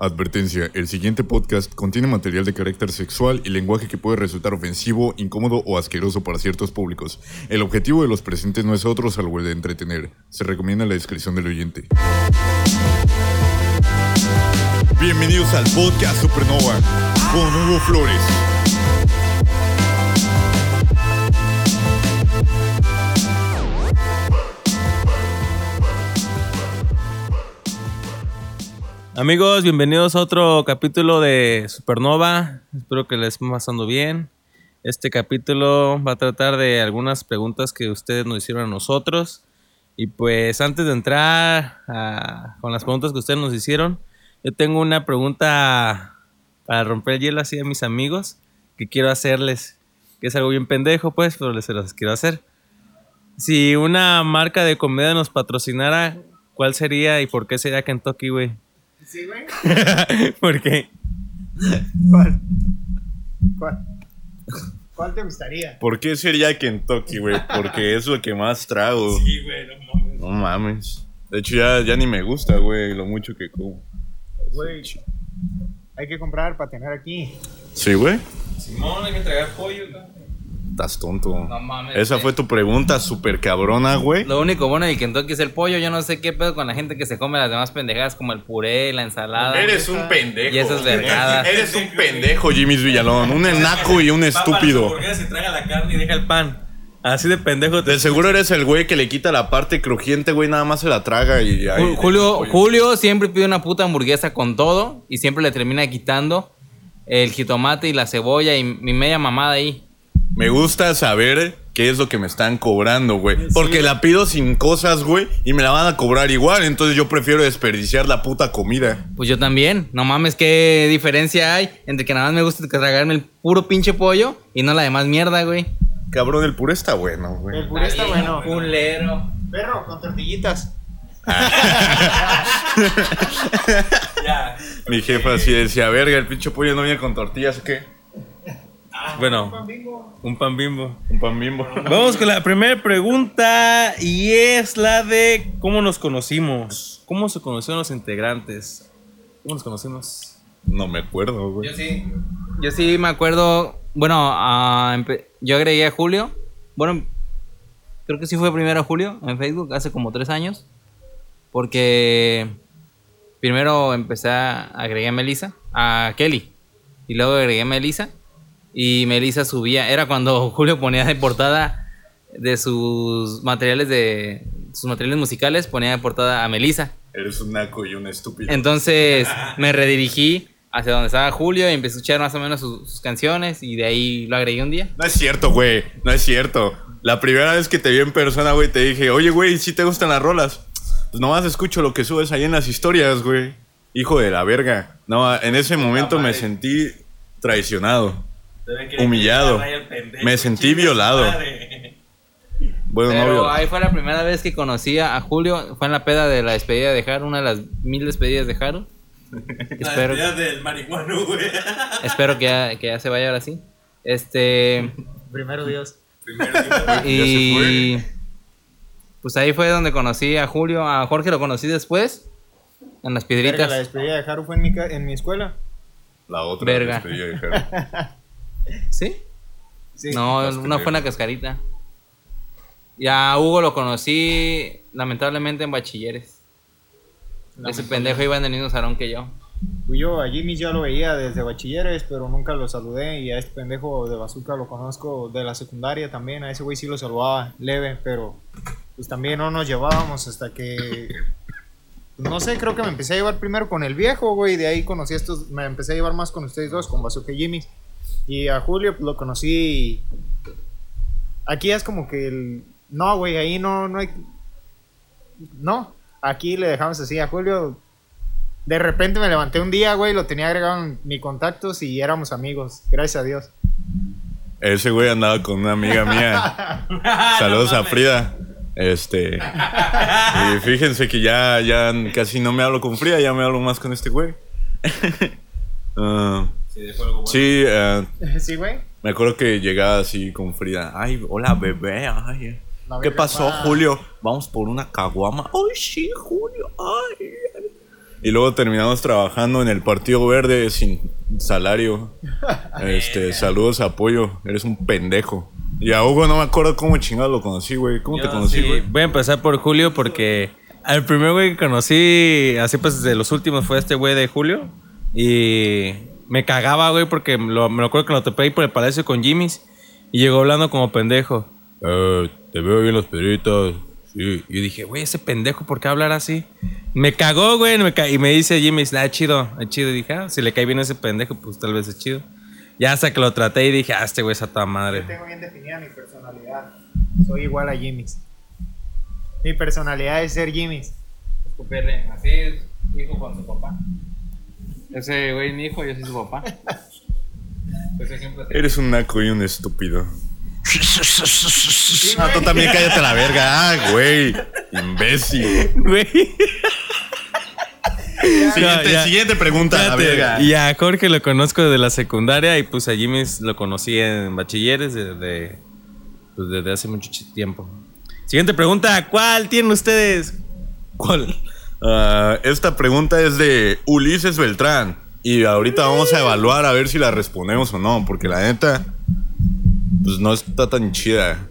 Advertencia, el siguiente podcast contiene material de carácter sexual y lenguaje que puede resultar ofensivo, incómodo o asqueroso para ciertos públicos. El objetivo de los presentes no es otro salvo el de entretener. Se recomienda la descripción del oyente. Bienvenidos al podcast Supernova con Hugo Flores. Amigos, bienvenidos a otro capítulo de Supernova. Espero que les esté pasando bien. Este capítulo va a tratar de algunas preguntas que ustedes nos hicieron a nosotros. Y pues antes de entrar con las preguntas que ustedes nos hicieron, yo tengo una pregunta para romper el hielo así a mis amigos que quiero hacerles. Que es algo bien pendejo, pues, pero les se quiero hacer. Si una marca de comida nos patrocinara, ¿cuál sería y por qué sería Kentucky, güey? Sí, güey. ¿Por qué? ¿Cuál? ¿Cuál? ¿Cuál te gustaría? ¿Por qué sería Kentucky, güey? Porque es lo que más trago. Sí, güey, no mames. No mames. De hecho, ya, ya ni me gusta, güey, lo mucho que como. Güey, hay que comprar para tener aquí. ¿Sí, güey? Simón, hay que tragar pollo, cabrón. Estás tonto. No mames, Esa güey. fue tu pregunta súper cabrona, güey. Lo único bueno del Kentucky es el pollo. Yo no sé qué pedo con la gente que se come las demás pendejadas como el puré, la ensalada. Eres un pendejo. Y esas vergadas. Eres un pendejo, Jimmy Villalón. Un enaco y un estúpido. se traga la carne y deja el pan. Así de pendejo te De seguro eres el güey que le quita la parte crujiente, güey, nada más se la traga y ahí. Julio, Julio siempre pide una puta hamburguesa con todo y siempre le termina quitando el jitomate y la cebolla y mi media mamada ahí. Me gusta saber qué es lo que me están cobrando, güey. Porque la pido sin cosas, güey, y me la van a cobrar igual. Entonces yo prefiero desperdiciar la puta comida. Pues yo también. No mames, qué diferencia hay entre que nada más me gusta tragarme el puro pinche pollo y no la demás mierda, güey. Cabrón, el puré está bueno, güey. El puré está bueno. Culero. Perro, con tortillitas. Ya. Mi jefa así decía, verga, el pinche pollo no viene con tortillas, ¿o qué? Bueno, un pan bimbo. Un pan bimbo. Vamos con la primera pregunta y es la de cómo nos conocimos. ¿Cómo se conocieron los integrantes? ¿Cómo nos conocimos? No me acuerdo, güey. Yo sí. Yo sí me acuerdo. Bueno, ah, yo agregué a Julio. Bueno, creo que sí fue primero a Julio en Facebook, hace como tres años. Porque primero empecé a agregué a Melissa, a Kelly. Y luego agregué a Melissa. Y Melissa subía. Era cuando Julio ponía de portada de sus materiales de. Sus materiales musicales, ponía de portada a Melissa. Eres un naco y un estúpido. Entonces me redirigí hacia donde estaba Julio y empecé a escuchar más o menos sus, sus canciones y de ahí lo agregué un día. No es cierto, güey. No es cierto. La primera vez que te vi en persona, güey, te dije, oye, güey, ¿sí te gustan las rolas? Pues nomás escucho lo que subes ahí en las historias, güey. Hijo de la verga. No, en ese momento me sentí traicionado. Humillado. Me sentí violado. Bueno, no Pero ahí fue la primera vez que conocí a Julio, fue en la peda de la despedida de Haru, una de las mil despedidas de Haru. espero, del marihuano, güey. espero que ya, que ya se vaya ahora sí. Este Primero Dios. y pues ahí fue donde conocí a Julio, a Jorge lo conocí después en las Verga, piedritas. la despedida de Haru fue en mi, en mi escuela. La otra Verga. despedida de Jaro. ¿Sí? Sí. No, una fue pendejas. cascarita. Y a Hugo lo conocí lamentablemente en bachilleres. Ese pendejo iba en el mismo salón que yo. Yo, a Jimmy ya lo veía desde bachilleres, pero nunca lo saludé. Y a este pendejo de Bazooka lo conozco de la secundaria también. A ese güey sí lo saludaba leve, pero pues también no nos llevábamos hasta que. No sé, creo que me empecé a llevar primero con el viejo, güey. De ahí conocí a estos. Me empecé a llevar más con ustedes dos, con Bazooka y Jimmy. Y a Julio pues, lo conocí. Aquí es como que el. No, güey, ahí no, no hay. No, aquí le dejamos así a Julio. De repente me levanté un día, güey, lo tenía agregado en mis contactos y éramos amigos. Gracias a Dios. Ese güey andaba con una amiga mía. Saludos a Frida. Este. Y fíjense que ya, ya casi no me hablo con Frida, ya me hablo más con este güey. Sí, ah, sí, güey. me acuerdo que llegaba así con Frida. Ay, hola bebé. Ay. La ¿Qué pasó, pa. Julio? Vamos por una caguama. Ay, sí, Julio. Ay. Y luego terminamos trabajando en el Partido Verde sin salario. Este, saludos, apoyo. Eres un pendejo. Y a Hugo no me acuerdo cómo chingado lo conocí, güey. ¿Cómo te conocí, sí, güey? Voy a empezar por Julio porque al primer güey que conocí, así pues de los últimos, fue este güey de Julio. Y me cagaba, güey, porque me lo, me acuerdo que lo topé ahí por el palacio con Jimmy's. Y llegó hablando como pendejo. "Eh, te veo bien las pedritas. Sí. Y yo dije, güey, ese pendejo, ¿por qué hablar así? Me cagó, güey. me ca- y me dice Jimmy, ah, es chido, es chido. Y dije, ah, si le cae bien a ese pendejo, pues tal vez es chido. Ya hasta que lo traté y dije, ah, este güey es a toda madre. Tengo bien definida mi personalidad. Soy igual a Jimmy's. Mi personalidad es ser Jimmy's. Escupirle, así es, hijo con su papá. Ese güey es mi hijo, yo soy su papá. Ese ejemplo es- Eres un naco y un estúpido. Ah, tú también cállate la verga. Ah, güey. Imbécil. Güey. Siguiente, ya. siguiente pregunta, la verga. Y a Jorge lo conozco desde la secundaria y pues a Jimmy lo conocí en bachilleres desde, pues, desde hace mucho ch- tiempo. Siguiente pregunta, ¿cuál tienen ustedes? ¿Cuál? Ah, esta pregunta es de Ulises Beltrán. Y ahorita vamos a evaluar a ver si la respondemos o no. Porque la neta, pues no está tan chida.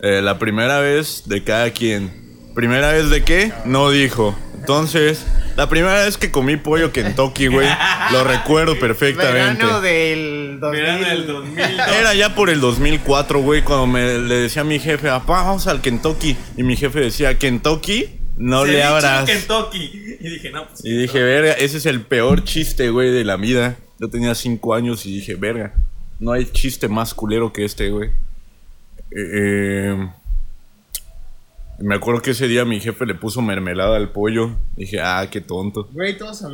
Eh, la primera vez de cada quien. ¿Primera vez de qué? No dijo. Entonces, la primera vez que comí pollo Kentucky, güey, lo recuerdo perfectamente. Verano del 2000. Era ya por el 2004, güey, cuando me le decía a mi jefe, papá, vamos al Kentucky. Y mi jefe decía, Kentucky, no le abras. Kentucky. Y dije, no, pues. Y dije, verga, ese es el peor chiste, güey, de la vida. Yo tenía cinco años y dije, verga, no hay chiste más culero que este, güey. Eh, eh, me acuerdo que ese día mi jefe le puso mermelada al pollo. Dije, ah, qué tonto. Güey, todos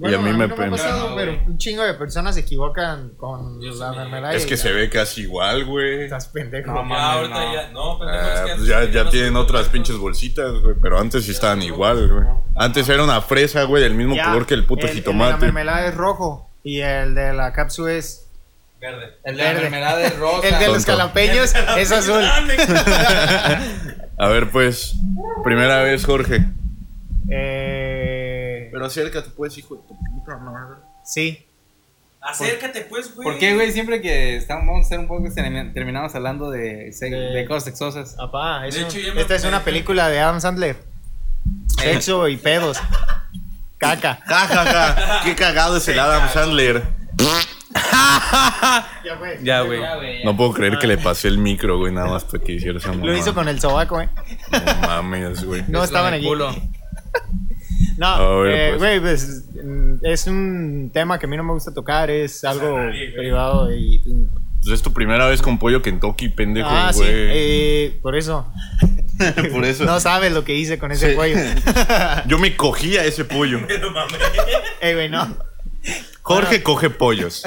Y a mí me no pe- ha pasado, No, pero un chingo de personas se equivocan con la mermelada. Es que se ve casi igual, güey. Estás pendejo. No, ahorita no. ya. No, pendejo, es Ah, que pues ya, tienen otras pinches bolsitas, güey. Pero antes sí estaban igual, güey. Antes era una fresa, güey, del mismo Ya, color que el puto El de la jitomate. mermelada es rojo y el de la cápsula es. Verde. El de la mermelada es rosa. El de los calapeños es azul. A ver, pues, primera vez, Jorge. Eh, Pero acércate, pues, hijo de tu puta madre. sí. Acércate, pues, güey. ¿Por qué, güey? Siempre que estamos, vamos a hacer un poco, terminamos hablando de, De- de cosas sexosas. Papá, es De un- hecho, ya me- esta es una película de Adam Sandler. Sexo y pedos. Caca. Ja, ja, ja. Qué cagado es el Adam Sandler. Ya fue. Ya, güey. Ya, güey. No puedo creer que le pasé el micro, güey, nada más para que hiciera esa mamada. Lo hizo con el sobaco, eh. No mames, güey. No estaban en el aquí. culo. No, A ver, eh, pues. güey, pues, mm, es un tema que a mí no me gusta tocar, es algo nadie, güey. privado y... Pues es tu primera vez con pollo Kentucky, pendejo, ah, sí, güey. eh, por eso. Por eso. No sabes lo que hice con ese Sí. pollo. Yo me cogía ese pollo. Ey, güey, no. Jorge coge pollos.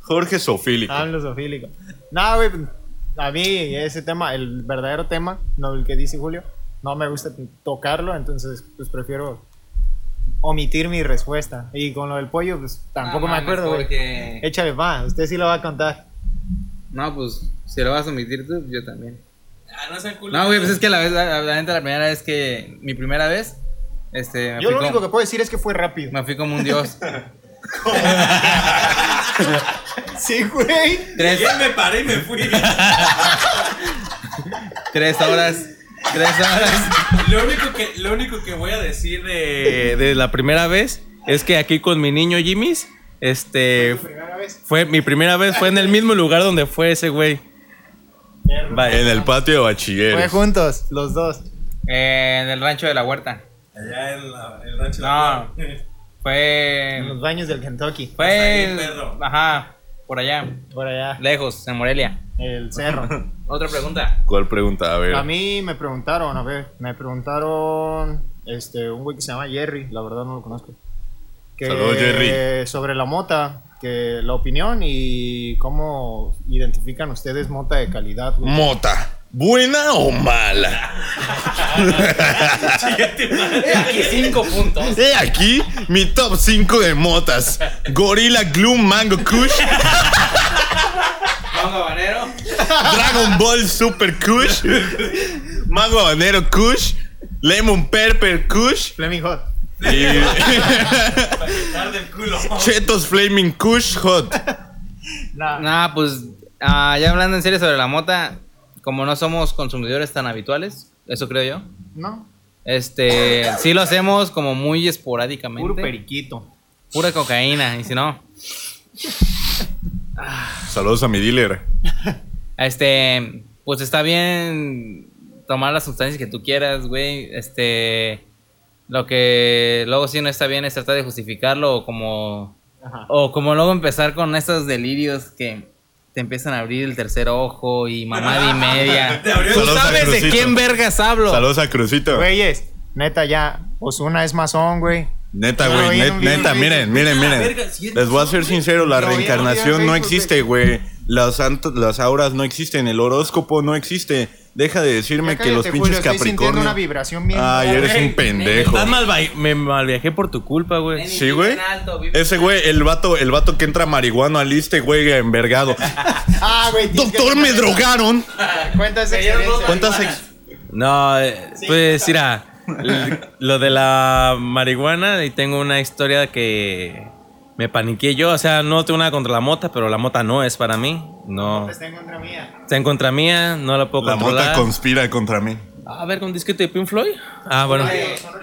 Jorge sofílico. Hablo sofílico. No, güey, a mí ese tema, el verdadero tema, no el que dice Julio, no me gusta tocarlo, entonces pues prefiero omitir mi respuesta. Y con lo del pollo, pues tampoco No me acuerdo, güey. Porque... Échale va, usted sí lo va a contar. No, pues, si lo vas a omitir tú, yo también. Ah, no. No, güey, pues es que la vez, la, la la primera vez que, mi primera vez, este, me Yo lo como- único que puedo decir es que fue rápido. me fui como un dios. Sí, güey. tres, me paré y me fui. tres horas, tres horas. lo, único que, lo único que voy a decir de, de la primera vez es que aquí con mi niño Jimmy's, este, fue mi primera vez, fue en el mismo lugar donde fue ese güey. Vaya. En el patio de Fue bachilleres. juntos, los dos. Eh, en el rancho de la huerta. Allá en la, el rancho No. En Fue, los baños del Kentucky. fue, perro. ajá, por allá, Por allá. lejos, en Morelia. El cerro. Otra pregunta. ¿Cuál pregunta? A ver. A mí me preguntaron, a ver, me preguntaron este un güey que se llama Jerry, la verdad no lo conozco. Que, Saludos, Jerry. Sobre la mota, que la opinión y cómo identifican ustedes mota de calidad. güey. Mota. ¿Buena o mala? Aquí cinco puntos. He aquí mi top 5 de motas. Gorilla Glue Mango Kush. Dragon Ball Super Kush. Mango Habanero Kush. Lemon Pepper Kush. Fleming Hot. Y... Chetos Flaming Kush Hot. Nah. Nah, pues ah, ya hablando en serio sobre la mota, como no somos consumidores tan habituales, eso creo yo. No, Este, sí lo hacemos como muy esporádicamente. puro periquito. Pura cocaína, y si no, Saludos a mi dealer. este, pues está bien tomar las sustancias que tú quieras, güey. Este, lo que luego sí no está bien es tratar de justificarlo o como, Ajá. o como luego empezar con estos delirios que te empiezan a abrir el tercer ojo y mamada y media. Tú Saludos a sabes de Crucito. quién vergas hablo. Saludos a Crucito. Güeyes, neta ya, Osuna es masón, güey. Neta, güey, net- neta, en miren, miren, miren. Les voy a ser sincero, la reencarnación no existe, güey. Las, las auras no existen, el horóscopo no existe. Deja de decirme que los pinches Julio, Capricornio. una vibración bien. Ay, eres un pendejo. Estás mal me mal viajé por tu culpa, güey. Sí, güey. Ese güey, el vato, el vato que entra marihuano al liste, güey, envergado. Ah, güey. Doctor, me drogaron. Experiencia. ¿Cuántas ex- No, eh, pues mira, lo de la marihuana y tengo una historia que me paniqué yo, o sea, no tengo nada contra la mota, pero la mota no es para mí, no. Está en contra mía. Está en contra mía, no la puedo La controlar. mota conspira contra mí. A ver, con disquete de Pink Floyd. Ah, bueno.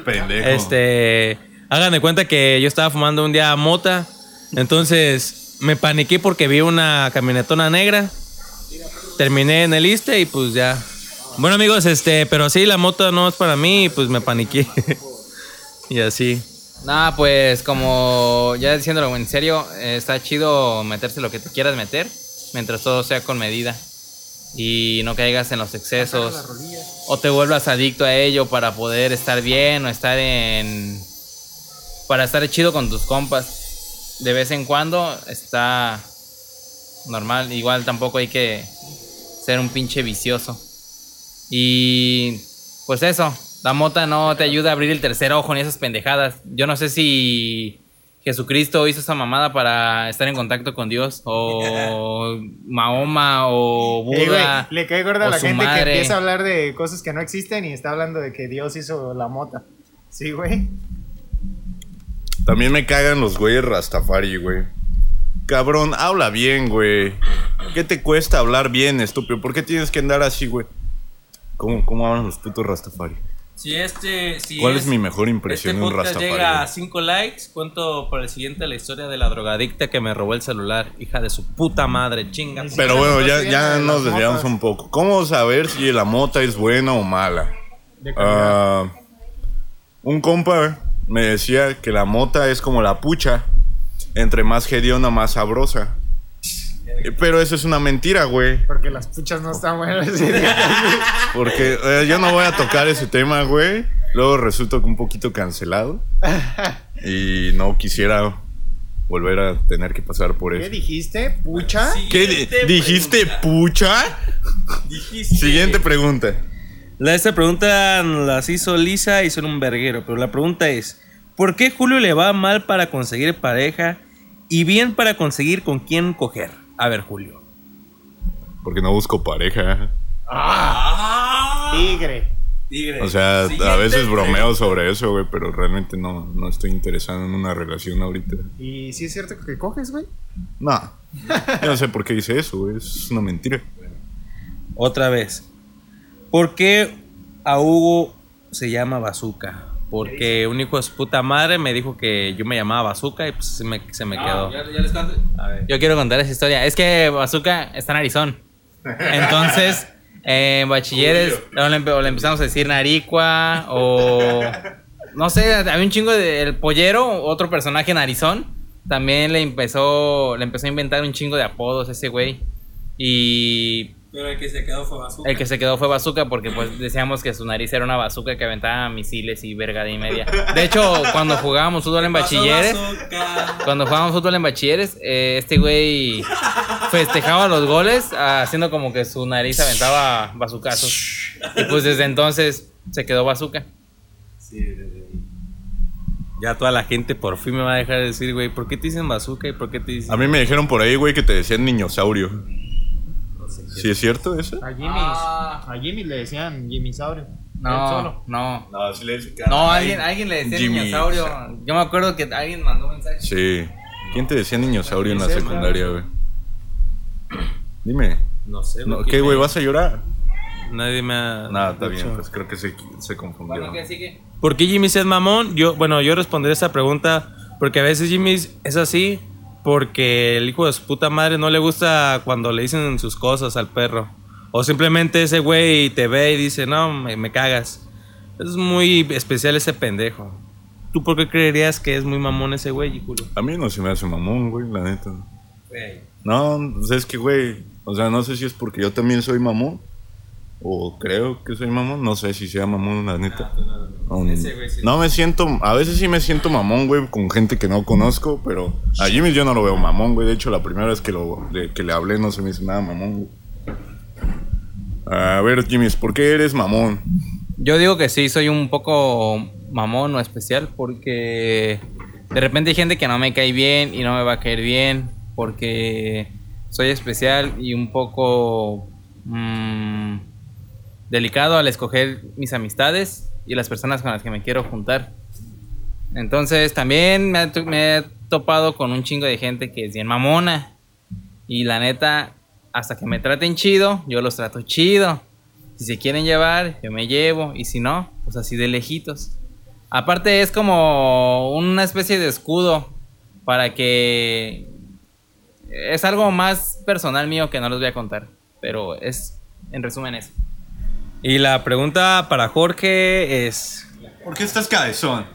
Pendejo. Este, hagan de cuenta que yo estaba fumando un día mota, entonces me paniqué porque vi una camionetona negra. Terminé en el iste y pues ya. Bueno amigos, este, pero sí, la moto no es para mí y pues me paniqué. y así. Nah, pues como ya diciéndolo en serio, eh, está chido meterse lo que te quieras meter, mientras todo sea con medida. Y no caigas en los excesos. O te vuelvas adicto a ello para poder estar bien o estar en para estar chido con tus compas. De vez en cuando está normal, igual tampoco hay que ser un pinche vicioso. Y pues eso, la mota no te ayuda a abrir el tercer ojo ni esas pendejadas. Yo no sé si Jesucristo hizo esa mamada para estar en contacto con Dios o Mahoma o Eh, Buda. le cae gorda a la gente que empieza a hablar de cosas que no existen y está hablando de que Dios hizo la mota. Sí, güey. También me cagan los güeyes Rastafari, güey. Cabrón, habla bien, güey. ¿Qué te cuesta hablar bien, estúpido? ¿Por qué tienes que andar así, güey? ¿Cómo, ¿Cómo hablan los putos Rastafari? Si este, si ¿Cuál es mi mejor impresión este de un Rastafari, llega a güey? 5 likes, cuento para el siguiente la historia de la drogadicta que me robó el celular, hija de su puta madre, chinga. Pero bueno, ya, ya de nos desviamos un poco. ¿Cómo saber si la mota es buena o mala? De. Ah, un compa me decía que la mota es como la pucha. Entre más hediona, más sabrosa. Eh, Pero eso es una mentira, güey. Porque las puchas no están buenas. Porque eh, yo no voy a tocar ese tema, güey. Luego resulto un poquito cancelado. Y no quisiera volver a tener que pasar por ¿Qué eso. dijiste? ¿Pucha? ¿Qué di- dijiste, pucha? Siguiente pregunta. La, esta pregunta las hizo Lisa y son un verguero, pero la pregunta es, ¿por qué Julio le va mal para conseguir pareja y bien para conseguir con quién coger? A ver, Julio. Porque no busco pareja. Tigre. O sea, a veces bromeo sobre eso, güey, pero realmente no, no estoy interesado en una relación ahorita. ¿Y si es cierto que coges, güey? No. Yo no sé por qué dice eso, güey. Es una mentira. Otra vez. ¿Por qué a Hugo se llama Bazooka? Porque un hijo de su puta madre me dijo que yo me llamaba Bazooka y pues se me, se me quedó. A ver. Yo quiero contar esa historia. Es que Bazooka está en Arizona. Entonces, eh, en bachilleres, le, o le empezamos a decir Naricua o. No sé, había un chingo de. El pollero, otro personaje en Arizona. También le empezó, le empezó a inventar un chingo de apodos ese güey. Y Pero el que se quedó fue Bazooka. el que se quedó fue Bazooka porque pues decíamos que su nariz era una bazooka que aventaba misiles y verga de y media. De hecho, cuando jugábamos fútbol en bachilleres, cuando jugábamos fútbol en bachilleres, eh, este güey festejaba los goles haciendo como que su nariz aventaba bazucazos. Y pues desde entonces se quedó bazooka. Ya toda la gente por fin me va a dejar de decir, güey, ¿por qué te dicen Bazooka y por qué te dicen... A mí me dijeron por ahí, güey, que te decían niñosaurio. ¿Sí es cierto eso? A Jimmy. A Jimmy le decían Jimmy Saurio. No, solo? no. No, sí le No, alguien, alguien le decía Jimmy, dinosaurio. o sea, Yo me acuerdo que alguien mandó un mensaje. Sí. ¿Quién te decía niñosaurio en la secundaria, güey? Dime. No sé, No, ¿Qué, güey? ¿Vas a llorar? Nadie me ha. Nada, está dicho. bien, pues creo que se, se confundió. Bueno, ¿qué sigue? ¿Por qué Jimmy es mamón? Yo, bueno, yo responderé esa pregunta porque a veces Jimmy es así porque el hijo de su puta madre no le gusta cuando le dicen sus cosas al perro. O simplemente ese güey te ve y dice, no, me, me cagas. Es muy especial ese pendejo. ¿Tú por qué creerías que es muy mamón ese güey, Julio? A mí no se me hace mamón, güey, la neta. No, pues es que, güey, o sea, no sé si es porque yo también soy mamón. O creo que soy mamón, no sé si sea mamón, la neta. No, Ese güey sí. no me siento, a veces sí me siento mamón, güey, con gente que no conozco, pero a Jimmy yo no lo veo mamón, güey. De hecho, la primera vez que, lo, de- que le hablé no se me hizo nada mamón, güey. A ver, Jimmy, ¿por qué eres mamón? Yo digo que sí, soy un poco mamón o especial porque de repente hay gente que no me cae bien y no me va a caer bien porque soy especial y un poco mm, delicado al escoger mis amistades y las personas con las que me quiero juntar. Entonces también me, he topado con un chingo de gente que es bien mamona y la neta, hasta que me traten chido, yo los trato chido. Si se quieren llevar, yo me llevo. Y si no, pues así de lejitos. Aparte es como una especie de escudo para que... Es algo más personal mío que no les voy a contar. Pero es, en resumen, eso. Y la pregunta para Jorge es, ¿Por qué estás cabezón?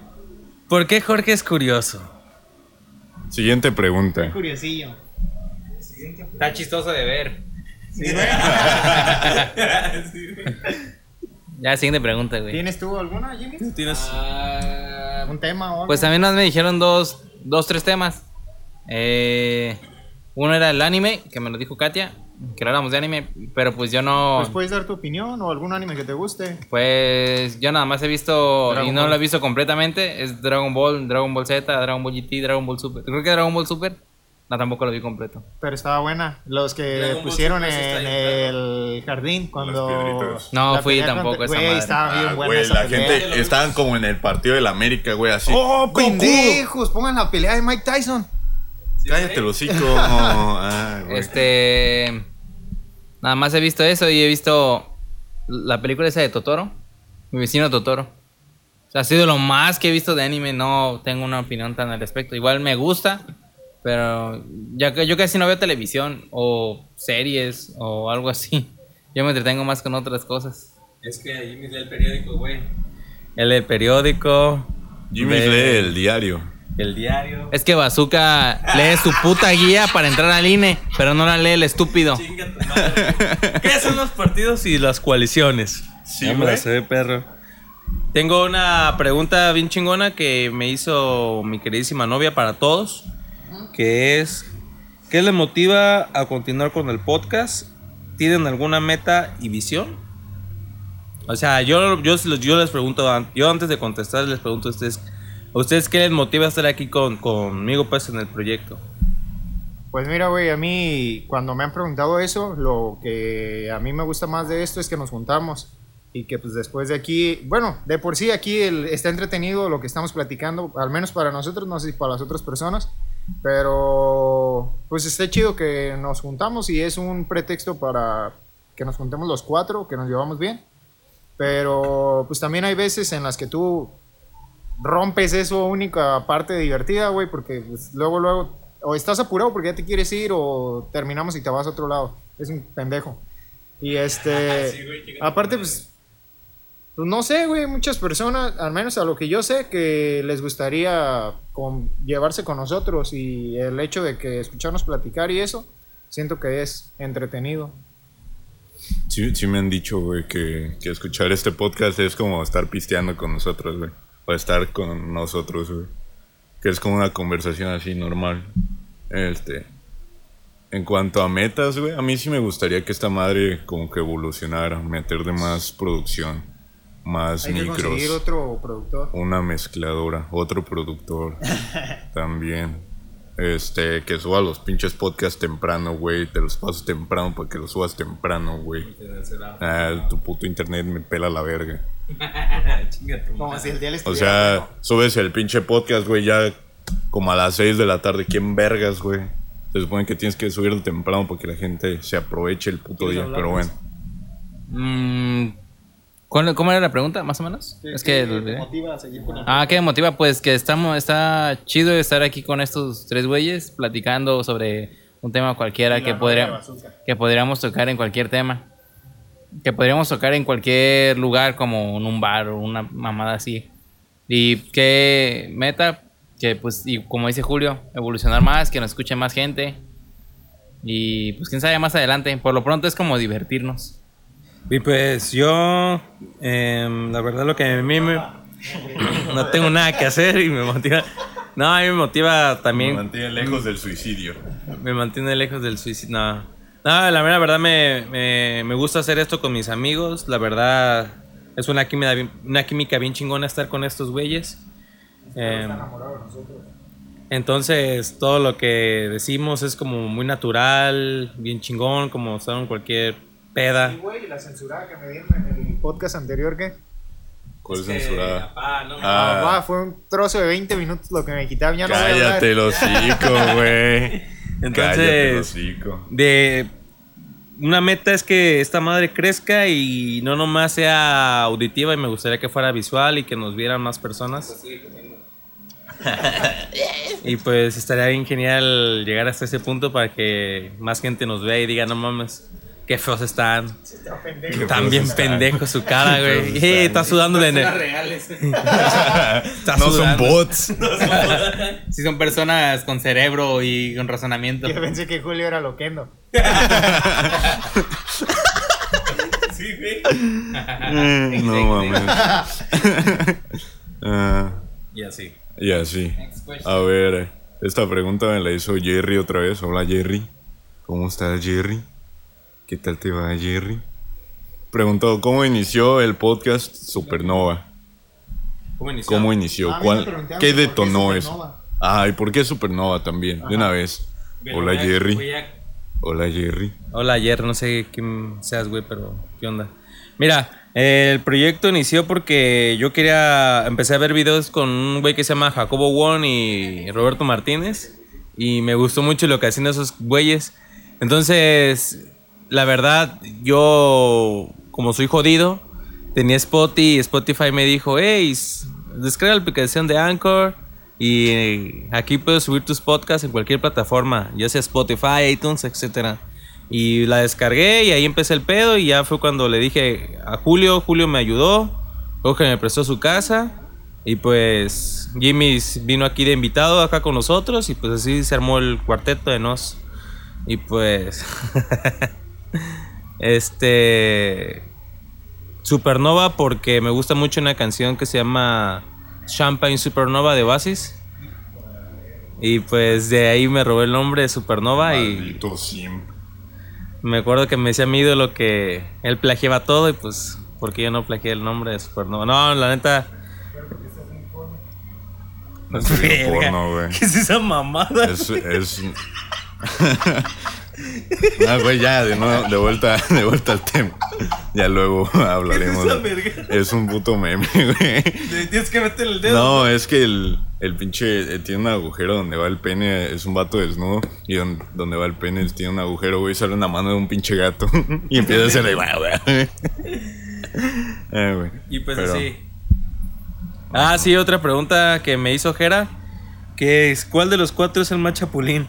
¿por qué Jorge es curioso? Siguiente pregunta. Curiosillo. Está chistoso de ver. ya, siguiente pregunta, güey. ¿Tienes tú alguna, Jimmy? ¿Tú tienes Ah, ¿Un tema o algo? Pues mí nos me dijeron dos, dos tres temas. Eh, uno era el anime, que me lo dijo Katia, que hablamos de anime, pero pues yo no... Pues puedes dar tu opinión o algún anime que te guste. Pues yo nada más he visto Dragon y no Ball. lo he visto completamente. Es Dragon Ball, Dragon Ball Z, Dragon Ball GT, Dragon Ball Super. Creo que Dragon Ball Super. No, tampoco lo vi completo. Pero estaba buena. Los que Dragon pusieron en el jardín cuando. No, fui tampoco contra- esa Güey, madre. estaba bien Ah, buena. güey, esa la pelea. gente estaban como en el partido del América, güey, así. ¡Oh, pendejos! Pongan la pelea de Mike Tyson. Cállate el hocico. Ah, güey. Este. Nada más he visto eso y he visto la película esa de Totoro. Mi vecino Totoro. O sea, ha sido lo más que he visto de anime. No tengo una opinión tan al respecto. Igual me gusta, pero ya que yo casi no veo televisión o series o algo así. Yo me entretengo más con otras cosas. Es que Jimmy lee el periódico, güey. Él lee el periódico. Jimmy ve lee el diario. El diario. Es que Bazooka lee su puta guía para entrar al INE, pero no la lee el estúpido. Chinga tu madre. ¿Qué son los partidos y las coaliciones? Sí, Ya me la sé, perro. Tengo una pregunta bien chingona que me hizo mi queridísima novia para todos, que es ¿qué les motiva a continuar con el podcast? ¿Tienen alguna meta y visión? O sea, yo, yo, yo les pregunto, yo antes de contestar les pregunto a ustedes, ¿a ustedes qué les motiva a estar aquí con, conmigo pues en el proyecto? Pues mira, güey, a mí cuando me han preguntado eso, lo que a mí me gusta más de esto es que nos juntamos y que pues después de aquí, bueno, de por sí aquí está entretenido lo que estamos platicando, al menos para nosotros, no sé si para las otras personas, pero pues está chido que nos juntamos y es un pretexto para que nos juntemos los cuatro, que nos llevamos bien, pero pues también hay veces en las que tú rompes eso única parte divertida, güey, porque pues, luego, luego, o estás apurado porque ya te quieres ir, o terminamos y te vas a otro lado. Es un pendejo. Y este, aparte, pues, pues, no sé, güey, muchas personas, al menos a lo que yo sé, que les gustaría con- llevarse con nosotros y el hecho de que escucharnos platicar y eso, siento que es entretenido. Sí, sí me han dicho, güey, que, que escuchar este podcast es como estar pisteando con nosotros, güey. O estar con nosotros, güey. Que es como una conversación así normal. Este. En cuanto a metas, güey, a mí sí me gustaría que esta madre como que evolucionara, meter de más producción, más Hay que micros, conseguir otro productor. una mezcladora, otro productor también. Este, que suba los pinches podcasts temprano, güey. Te los paso temprano para que los subas temprano, güey. Ah, tu puto internet me pela la verga. Como si el día le O sea, bueno. subes el pinche podcast, güey, ya como a las 6 de la tarde. ¿Quién vergas, güey? Se supone que tienes que subirlo temprano para que la gente se aproveche el puto día. Pero bueno. Mm, ¿cuál- ¿Cómo era la pregunta, más o menos? ¿Qué- Es que... motiva a seguir con el Ah, ¿qué motiva? Pues que estamos, está chido estar aquí con estos tres güeyes platicando sobre un tema cualquiera que, podría, que podríamos tocar en cualquier tema. Que podríamos tocar en cualquier lugar, como en un bar o una mamada así. Y qué meta, que pues, y como dice Julio, evolucionar más, que nos escuche más gente. Y pues quién sabe más adelante. Por lo pronto es como divertirnos. Y pues yo, em, la verdad lo que a mí me... No tengo nada que hacer y me motiva... No, a mí me motiva Me también... mantiene lejos del suicidio. Me mantiene lejos del suicidio. No, No, la mera verdad me, me, me gusta hacer esto con mis amigos. La verdad es una química, bien- una química bien chingona estar con estos güeyes. Em, entonces todo lo que decimos es como muy natural, bien chingón, como en cualquier peda. Y, güey, la censurada que me dieron en el podcast anterior, ¿qué? ¿Cuál es censurada? Ah, no, Ah. Ah, fue un trozo de 20 minutos lo que me quitaban. Ya no. Cállate el hocico, güey. Entonces, de una meta es que esta madre crezca y no nomás sea auditiva y me gustaría que fuera visual y que nos vieran más personas. y pues estaría bien genial llegar hasta ese punto para que más gente nos vea y diga, no mames, qué feos están. pendejo. Están bien pendejos su cara, güey. Eh, está sudando de reales. está no son sudando. bots. Sí, son personas con cerebro y con razonamiento. Yo pensé que Julio era loquendo. Mm, no mames. Ah, Y así. y así. A ver, esta pregunta me la hizo Jerry otra vez. Hola Jerry. ¿Cómo estás Jerry? ¿Qué tal te va Jerry? Preguntó, ¿cómo inició el podcast Supernova? ¿Cómo inició? ¿Cómo inició? Ah, ¿Cuál- ¿Qué por qué detonó eso? Supernova. Ah, ¿y por qué Supernova también? De una vez. Hola Jerry. Hola Jerry. Hola, ayer, no sé quién seas, güey, pero ¿qué onda? Mira, el proyecto inició porque yo quería, empecé a ver videos con un güey que se llama Jacobo Won y Roberto Martínez y me gustó mucho lo que hacían esos güeyes. Entonces, la verdad, yo, como soy jodido, tenía Spotify y Spotify me dijo, hey, descarga la aplicación de Anchor y eh, aquí puedes subir tus podcasts en cualquier plataforma, ya sea Spotify, iTunes, etcétera. Y la descargué y ahí empecé el pedo y ya fue cuando le dije a Julio, Julio me ayudó, Jorge me prestó su casa y pues Jimmy vino aquí de invitado acá con nosotros y pues así se armó el cuarteto de nos. Y pues este Supernova porque me gusta mucho una canción que se llama Champagne Supernova de Oasis. Y pues de ahí me robé el nombre de Supernova y me acuerdo que me decía mi ídolo que él plagiaba todo y pues porque yo no plagié el nombre de Supernova. No, la neta. No Verga. porno, güey. ¿Qué es esa mamada? Es. es... no, güey, ya, de, nuevo, de, vuelta, de vuelta al tema. Ya luego hablaremos. esa de- verga? Es un puto meme, güey. Tienes que meter el dedo. No, es que el, el pinche eh, tiene un agujero donde va el pene, es un vato desnudo. Y don- donde va el pene tiene un agujero, güey. Sale una mano de un pinche gato. y empieza a hacerle. "Guau, guau". Eh, güey. Y pues Pero- así. Ah, sí, otra pregunta que me hizo Jera. Que es, ¿cuál de los cuatro es el más chapulín?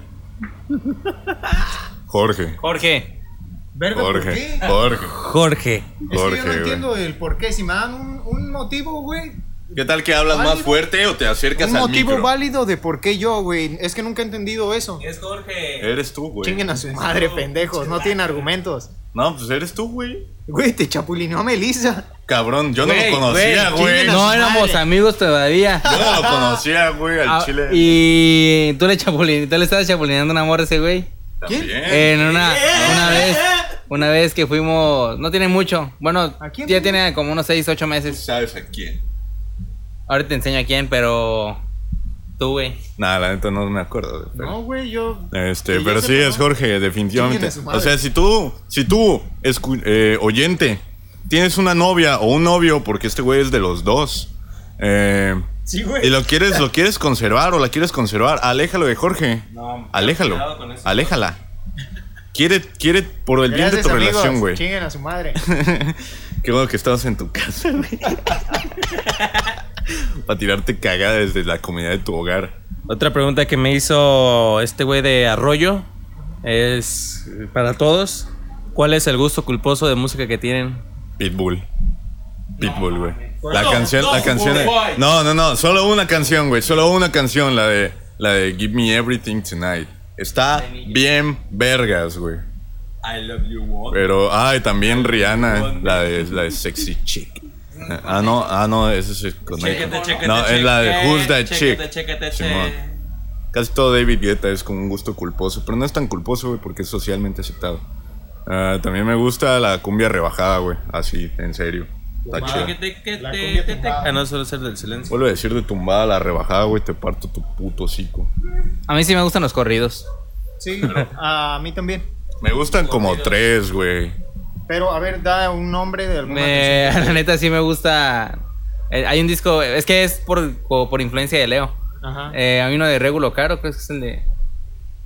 Jorge. Jorge. Verga, ¿por Jorge. qué? Jorge. Jorge. Es que Jorge, yo no entiendo el por qué. Si me dan un, un motivo, güey. ¿Qué tal que hablas Válido. más fuerte o te acercas Un al motivo micro? válido de por qué yo, güey. Es que nunca he entendido eso. Es Jorge. Eres tú, güey. Chinguen a su madre, pendejos. No tienen argumentos. No, pues eres tú, güey. Güey, te chapulineó a Melissa. Cabrón, yo no lo conocía, güey, No, éramos madre. amigos todavía. yo no lo conocía, güey, al Ah, chile. Y tú le, chapulin, tú le estabas chapulineando un amor a ese güey. También. En una, una vez, una vez que fuimos, no tiene mucho, bueno, ¿A quién ya fuimos? tiene como unos 6, 8 Tú meses. sabes a quién. Ahorita te enseño a quién, pero tú, güey. Nada, la neta no me acuerdo. güey, pero- No, güey, yo. Este, Que yo pero sí sepa, es ¿no? Jorge, definitivamente. Chinguen a su madre. O sea, si tú, si tú, escu- eh, oyente, tienes una novia o un novio, porque este güey es de los dos. eh, Sí, güey. y lo quieres, lo quieres conservar o la quieres conservar, aléjalo de Jorge. No, aléjalo. cuidado con eso. Aléjala. Quiere, quiere por el bien de tu amigos. relación, güey. Chinguen a su madre. Qué bueno que estabas en tu casa, güey. Para tirarte cagada desde la comunidad de tu hogar. Otra pregunta que me hizo este güey de Arroyo es para todos. ¿Cuál es el gusto culposo de música que tienen? Pitbull. Pitbull, güey. La No, canción, no, la canción. No, no, no. Solo una canción, güey. Solo una canción, la de, la de Give Me Everything Tonight. Está bien vergas, güey. I love you, what? Pero, ay, también Rihanna, la de, la de Sexy Chick. Ah, no, ah, no, ese es con Chéquete, chéquete, No, es la de Who's That chéquete, Chick. Casi todo David Guetta es como un gusto culposo, pero no es tan culposo, güey, porque es socialmente aceptado. Ah, también me gusta la cumbia rebajada, güey, así, en serio. Está chido. Ah, no, el del silencio. Vuelvo a decir de tumbada la rebajada, güey, te parto tu puto hocico. A mí sí me gustan los corridos. Sí, a mí también. Me gustan como tres, güey. Pero, a ver, da un nombre de alguna Me, la neta sí me gusta. eh, hay un disco, es que es por, por, por influencia de Leo. Ajá. Eh, hay uno de Regulo Caro, creo que es el de.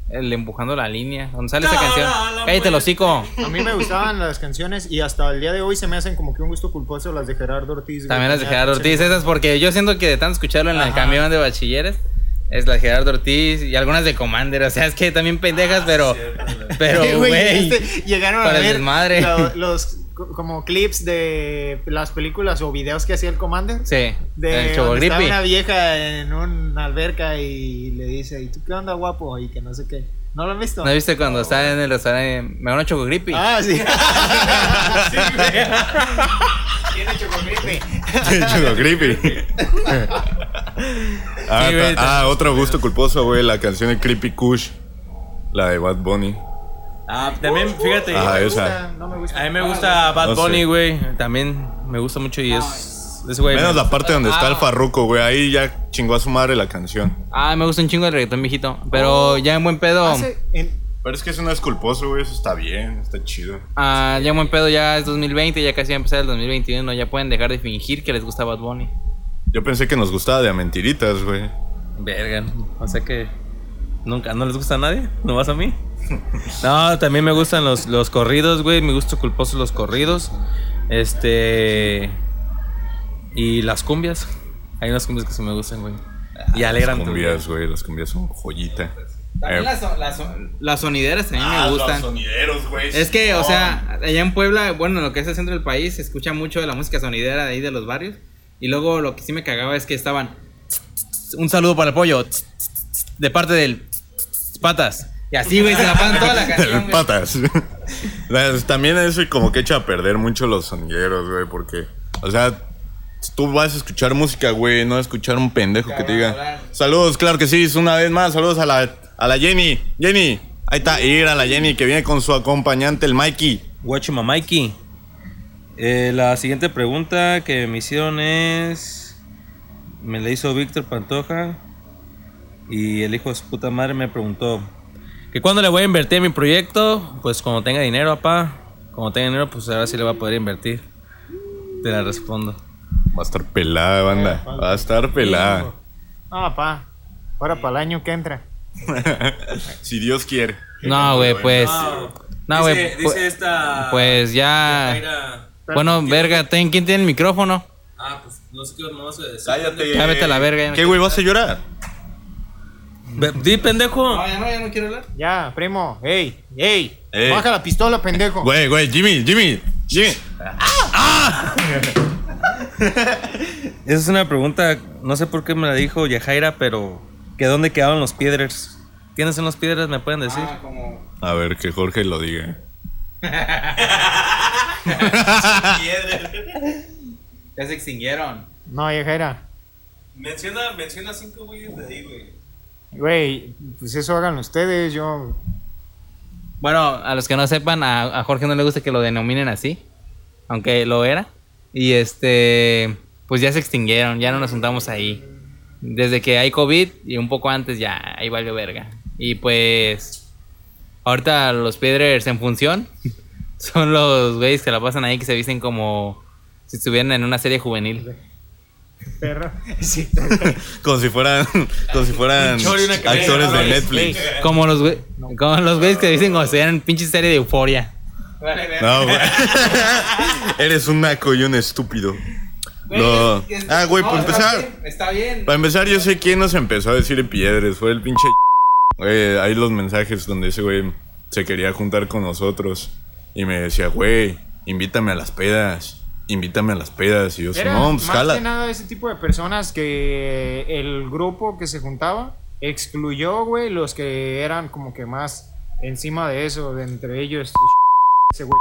El Empujando la Línea. ¿Dónde sale esa canción? Cállate, el hocico. A mí me gustaban las canciones y hasta el día de hoy se me hacen como que un gusto culposo las de Gerardo Ortiz. güey. También las de Gerardo Ortiz, esas porque yo siento que de tanto escucharlo en el camión de bachilleres, es la de Gerardo Ortiz y algunas de Commander. O sea, es que también pendejas, pero. Pero, Sí, güey. este, llegaron a para el ver desmadre. lo- los como clips de las películas o videos que hacía el Commander. Sí, De el donde está una vieja en una alberca y le dice, ¿y tú qué onda guapo? Y que no sé qué. ¿No lo han visto? ¿No viste cuando está en el restaurante? Me ganó Chocogrippy. Ah, sí. sí, güey. Tiene. Choco creepy. ah, Sí, güey, ta- ah, otro gusto culposo, güey, la canción de Creepy Kush. La de Bad Bunny. Ah, también, fíjate. Ajá, esa. gusta, no me gusta. A mí me gusta Bad No sé. Bunny, güey. También me gusta mucho y es. Ese güey. Menos la parte donde está el Ah. farruco, güey. Ahí ya chingó a su madre la canción. Ah, me gusta un chingo el reggaetón viejito. Pero ya en buen pedo. En- Pero es que eso no es culposo, güey. Eso está bien, está chido. Ah, ya en buen pedo ya es 2020, ya casi va a empezar el 2021. Ya pueden dejar de fingir que les gusta Bad Bunny. Yo pensé que nos gustaba de a mentiritas, güey. Verga. O sea que. Nunca, ¿no les gusta a nadie? ¿No vas a mí? No, también me gustan los, los corridos, güey. Me gusta culposo los corridos. Este. Y las cumbias. Hay unas cumbias que sí me gustan, güey. Y alegran Las cumbias, güey. Las cumbias son joyita. También Eh, las, son- las las sonideras también ah, me los gustan. sonideros, güey. Es que, o sea, allá en Puebla, bueno, en lo que es el centro del país, se escucha mucho de la música sonidera de ahí de los barrios. Y luego lo que sí me cagaba es que estaban. Un saludo para el pollo. De parte del. Patas. Y así, güey, se la pasan toda la canción. Patas. Las- También eso como que echa a perder mucho los sonideros, güey, porque, o sea, tú vas a escuchar música, güey, no a escuchar un pendejo que te diga. Saludos, claro que sí, una vez más, saludos a la, a la Jenny. Jenny, ahí está, ir a la Jenny que viene con su acompañante, el Mikey. Guachima Mikey. Eh, la siguiente pregunta que me hicieron es. Me la hizo Víctor Pantoja. Y el hijo de su puta madre me preguntó: ¿Que cuándo le voy a invertir a mi proyecto? Pues cuando tenga dinero, papá. Cuando tenga dinero, pues ahora sí le va a poder invertir. Te la respondo. Va a estar pelada, banda. Va a estar pelada. Ah, pa. Ahora para el año que entra. si Dios quiere. No, güey, pues. No, güey. dice, pu- dice esta. Pues ya. Bueno, verga, ten- ¿quién tiene el micrófono? Ah, pues no sé qué no vas a decir. Cállate. Ya vete a la verga, no ¿Qué, güey? ¿Vas a llorar? Di, pendejo. ya no, ya no quiero hablar. Ya, primo. Ey, ey. Ey. Baja la pistola, pendejo. Güey, güey, Jimmy, Jimmy, Jimmy. Esa es una pregunta, no sé por qué me la dijo Yajaira, pero ¿que dónde quedaron los piedras? ¿Quiénes son los piedras? ¿Me pueden decir? Ah, como. A ver, que Jorge lo diga. Ya se extinguieron. No, Yajera. Menciona, menciona cinco güeyes de ahí, güey. Güey, pues eso hagan ustedes. Yo. Bueno, a los que no sepan, a, Jorge no le gusta que lo denominen así, aunque lo era. Y este, pues ya se extinguieron, ya no nos juntamos ahí. Desde que hay COVID y un poco antes ya ahí valió verga. Y pues, ahorita los Piedrers en función, Son los güeyes que la pasan ahí que se visten como si estuvieran en una serie juvenil. Perro. Sí. Como si fueran, como si fueran actores de Netflix. Como los güey- como los güeyes que dicen como si en pinche serie de euforia. No, güey. Eres un naco y un estúpido. No. Ah, güey, para empezar. Está bien. Para empezar, yo sé quién nos empezó a decir en piedras. Fue el pinche. Güey, hay los mensajes donde ese güey se quería juntar con nosotros. Y me decía, güey, invítame a las pedas. Invítame a las pedas. Y yo, Era no, pues más jala. que nada ese tipo de personas que el grupo que se juntaba excluyó, güey, los que eran como que más encima de eso, de entre ellos ese güey.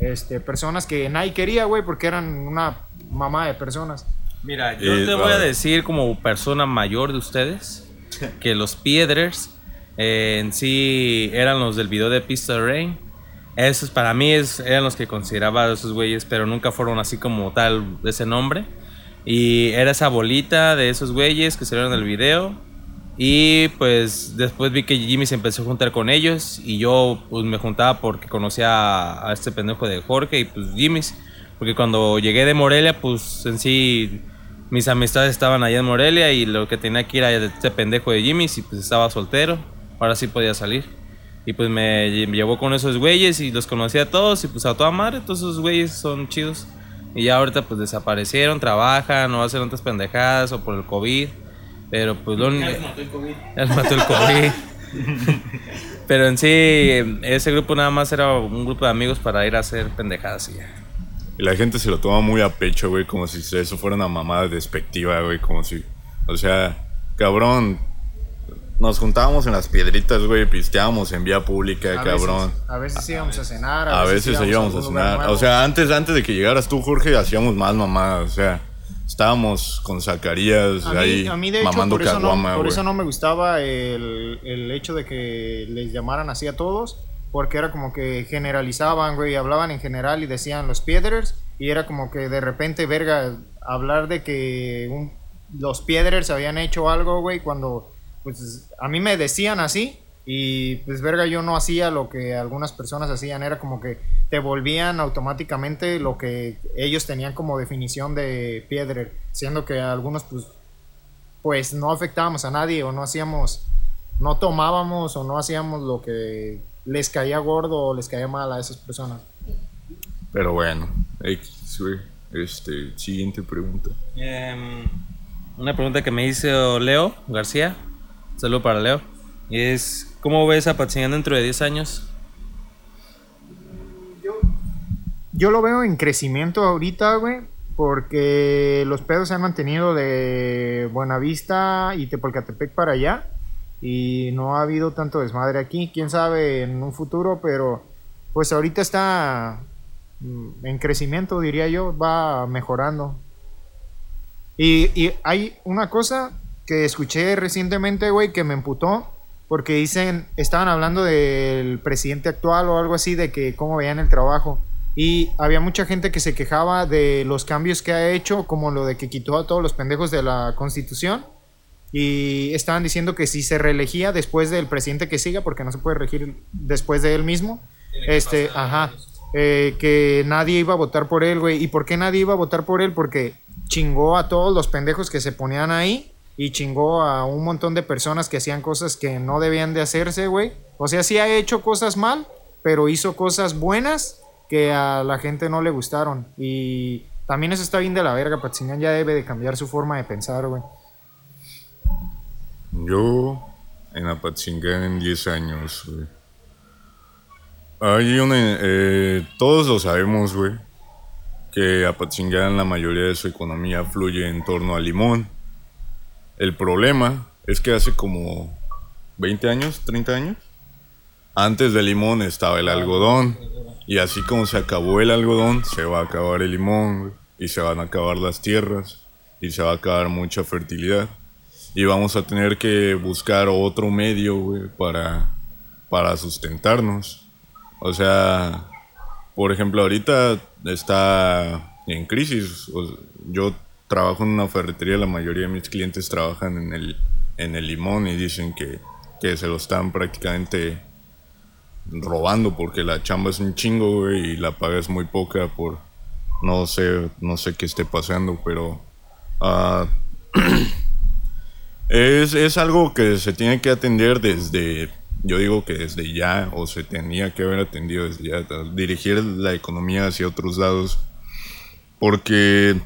Este, personas que nadie quería, güey, porque eran una mamá de personas. Mira, yo Eh, te voy a decir como persona mayor de ustedes que los Piedras eh, en sí eran los del video de Pistol Rain. Esos para mí eran los que consideraba a esos güeyes, pero nunca fueron así como tal de ese nombre. Y era esa bolita de esos güeyes que salieron en el video. Y pues después vi que Jimmy se empezó a juntar con ellos y yo pues me juntaba porque conocía a, a este pendejo de Jorge y pues Jimmy. Porque cuando llegué de Morelia pues en sí mis amistades estaban allá en Morelia y lo que tenía que ir era este pendejo de Jimmy y pues estaba soltero. Ahora sí podía salir. Y pues me lle- me llevó con esos güeyes y los conocí a todos y pues a toda madre, todos esos güeyes son chidos. Y ya ahorita pues desaparecieron, trabajan, no hacen otras pendejadas o por el COVID. Pero pues lo único... Ya les mató el COVID. Pero en sí, ese grupo nada más era un grupo de amigos para ir a hacer pendejadas y ya. Y la gente se lo toma muy a pecho, güey, como si eso fuera una mamada despectiva, güey, como si... O sea, cabrón, nos juntábamos en las piedritas, güey, pisteábamos en vía pública, A cabrón. Veces, a veces íbamos a cenar, A veces íbamos a cenar. nuevo. O sea, antes, antes de que llegaras tú, Jorge, hacíamos más mamadas. O sea, estábamos con Zacarías A mí, ahí a mí, de hecho, mamando por, eso no, caguama, por eso no me gustaba el, el hecho de que les llamaran así a todos, porque era como que generalizaban, güey, hablaban en general y decían los Piedrers, y era como que de repente, verga, hablar de que un- los Piedrers habían hecho algo, güey, cuando pues a mí me decían así, y pues verga, yo no hacía lo que algunas personas hacían, era como que te volvían automáticamente lo que ellos tenían como definición de Piedrer, siendo que algunos pues pues no afectábamos a nadie o no hacíamos, no tomábamos o no hacíamos lo que les caía gordo o les caía mal a esas personas. Pero bueno. Este, siguiente pregunta. Em, una pregunta que me hizo Leo García. Saludo para Leo. Es, ¿cómo ves a Patzingán dentro de 10 años? Yo lo veo en crecimiento ahorita, güey, porque los pedos se han mantenido de Buenavista y Tepolcatepec para allá y no ha habido tanto desmadre aquí. Quién sabe en un futuro, pero pues ahorita está mm, en crecimiento, diría yo, va mejorando. Y, y hay una cosa que escuché recientemente, güey, que me emputó. Porque dicen, estaban hablando del presidente actual o algo así, de que cómo veían el trabajo. Y había mucha gente que se quejaba de los cambios que ha hecho, como lo de que quitó a todos los pendejos de la constitución. Y estaban diciendo que si se reelegía después del presidente que siga, porque no se puede regir después de él mismo, este, ajá, eh, que nadie iba a votar por él, güey. ¿Y por qué nadie iba a votar por él? Porque chingó a todos los pendejos que se ponían ahí y chingó a un montón de personas que hacían cosas que no debían de hacerse, güey. O sea, sí ha hecho cosas mal, pero hizo cosas buenas que a la gente no le gustaron. Y también eso está bien de la verga. Patzingán ya debe de cambiar su forma de pensar, güey. Yo en Apatzingán en 10 años, güey. Hay una... eh, todos lo sabemos, güey. Que Apatzingán la mayoría de su economía fluye en torno al limón. El problema es que hace como 20 años, 30 años, antes del limón estaba el algodón. Y así como se acabó el algodón, se va a acabar el limón, y se van a acabar las tierras, y se va a acabar mucha fertilidad. Y vamos a tener que buscar otro medio, para, para sustentarnos. O sea, por ejemplo, ahorita está en crisis. Yo trabajo en una ferretería, la mayoría de mis clientes trabajan en el, en el limón y dicen que, que se lo están prácticamente robando porque la chamba es un chingo, güey, y la paga es muy poca por no sé, no sé qué esté pasando, pero ah, es, es algo que se tiene que atender desde, yo digo que desde ya, o se tenía que haber atendido desde ya, dirigir la economía hacia otros lados, porque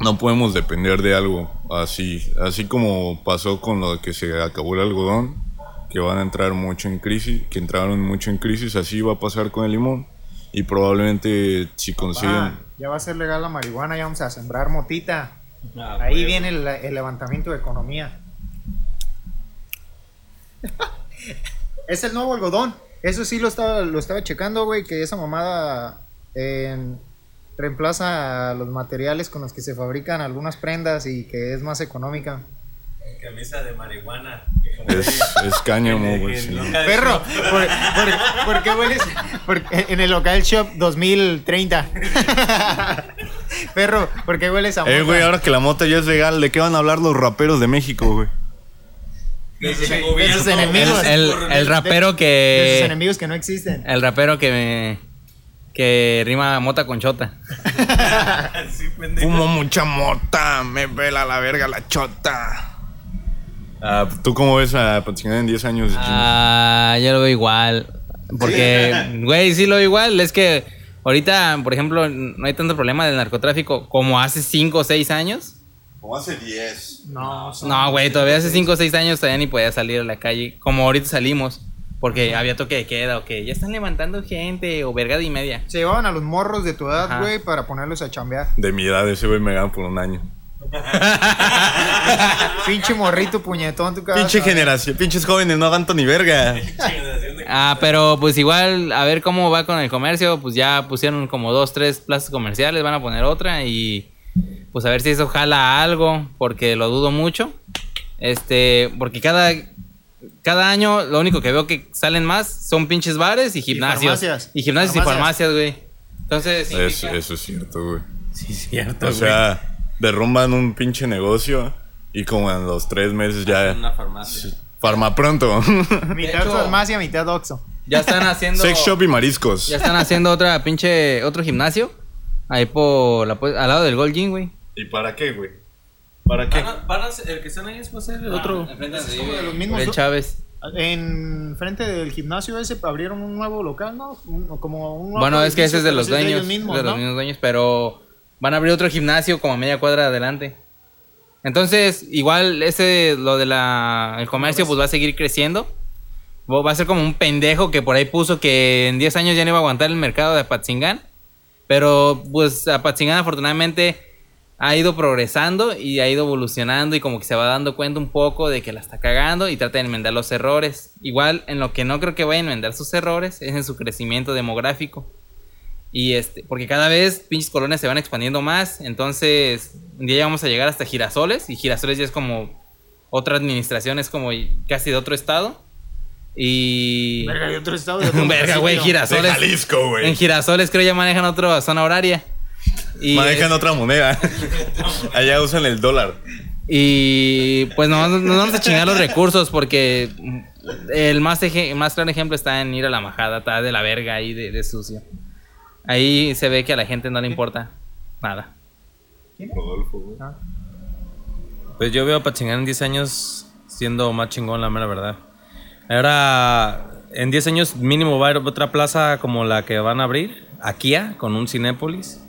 no podemos depender de algo así, así como pasó con lo que se acabó el algodón, que van a entrar mucho en crisis, que entraron mucho en crisis, así va a pasar con el limón. Y probablemente si consiguen... Ah, ya va a ser legal la marihuana, ya vamos a sembrar motita. Ah, Ahí viene el, el levantamiento de economía. es el nuevo algodón. Eso sí lo estaba, lo estaba checando, güey, que esa mamada en- reemplaza los materiales con los que se fabrican algunas prendas y que es más económica. Camisa de marihuana. Es, es cáñamo, güey. sí. Perro, ¿por, por- por qué hueles? por- en el local shop 2030. Perro, ¿por qué hueles a Eh, güey, mota? ahora que la mota ya es legal, ¿de qué van a hablar los raperos de México, güey? De sus enemigos. El, el rapero De sus que. enemigos que no existen. El rapero que me. Que rima mota con chota. Fumo mucha mota, me pela la verga la chota. Ah, ¿Tú cómo ves a Patinada en 10 años? Jimmy? Ah, yo lo veo igual. Porque, güey, sí lo veo igual. Es que ahorita, por ejemplo, no hay tanto problema del narcotráfico como hace 5 o 6 años. Como hace 10. No, No, güey, todavía hace 5 o 6 años todavía ni podía salir a la calle. Como ahorita salimos. Porque había toque de queda o que ya están levantando gente o vergada y media. Se llevaban a los morros de tu edad, güey, para ponerlos a chambear. De mi edad, ese güey me gana por un año. Pinche morrito puñetón, tu casa. Pinche generación, pinches jóvenes, no aguanto ni verga. Ah, pero pues igual, a ver cómo va con el comercio. Pues ya pusieron como dos, tres plazas comerciales, van a poner otra y pues a ver si eso jala algo, porque lo dudo mucho. Este, porque cada, cada año lo único que veo que salen más son pinches bares y gimnasios. farmacias. Y gimnasios y Farmacias. güey. Entonces, Eso, significa- eso es cierto, güey. Sí, es cierto. O sea, derrumban un pinche negocio y como en los tres meses ya... una farmacia. Farma pronto. Mitad hecho- farmacia, mitad Oxxo. ya están haciendo. Sex shop y mariscos. Ya están haciendo otra pinche, otro gimnasio. Ahí por la, al lado del Gold Gym, güey. ¿Y para qué, güey? ¿Para qué? Van a- van a ser- el que están ahí es va a ser el otro. Es de los mismos Chávez. En frente del gimnasio ese abrieron un nuevo local, ¿no? Un- como un nuevo Bueno, es que ese es de los dueños. ellos mismos, de los ¿no? mismos dueños, pero van a abrir otro gimnasio como a media cuadra adelante. Entonces, igual ese, lo de la, el comercio, pues va a seguir creciendo. Va va a ser como un pendejo que por ahí puso que en 10 años ya no iba a aguantar el mercado de Apatzingán. Pero, pues, Apatzingán afortunadamente ha ido progresando y ha ido evolucionando y como que se va dando cuenta un poco de que la está cagando y trata de enmendar los errores. Igual, en lo que no creo que vaya a enmendar sus errores es en su crecimiento demográfico. Y este, porque cada vez pinches colonias se van expandiendo más. Entonces, un día ya vamos a llegar hasta Girasoles. Y Girasoles ya es como otra administración, es como casi de otro estado. Y. Verga, de otro estado. de otro Verga, güey. De Girasoles. En. Girasoles creo ya manejan otra zona horaria. Y, Manejan otra moneda. Allá usan el dólar. y pues no, no nos vamos a chingar los recursos porque el más, eje- más claro ejemplo está en ir a la majada, está de la verga ahí de, de sucio. Ahí se ve que a la gente no le importa nada. Rodolfo, güey. Pues yo veo a Pachingán en 10 años siendo más chingón, la mera verdad. Ahora, en 10 años mínimo va a haber otra plaza como la que van a abrir, Akia, con un Cinépolis.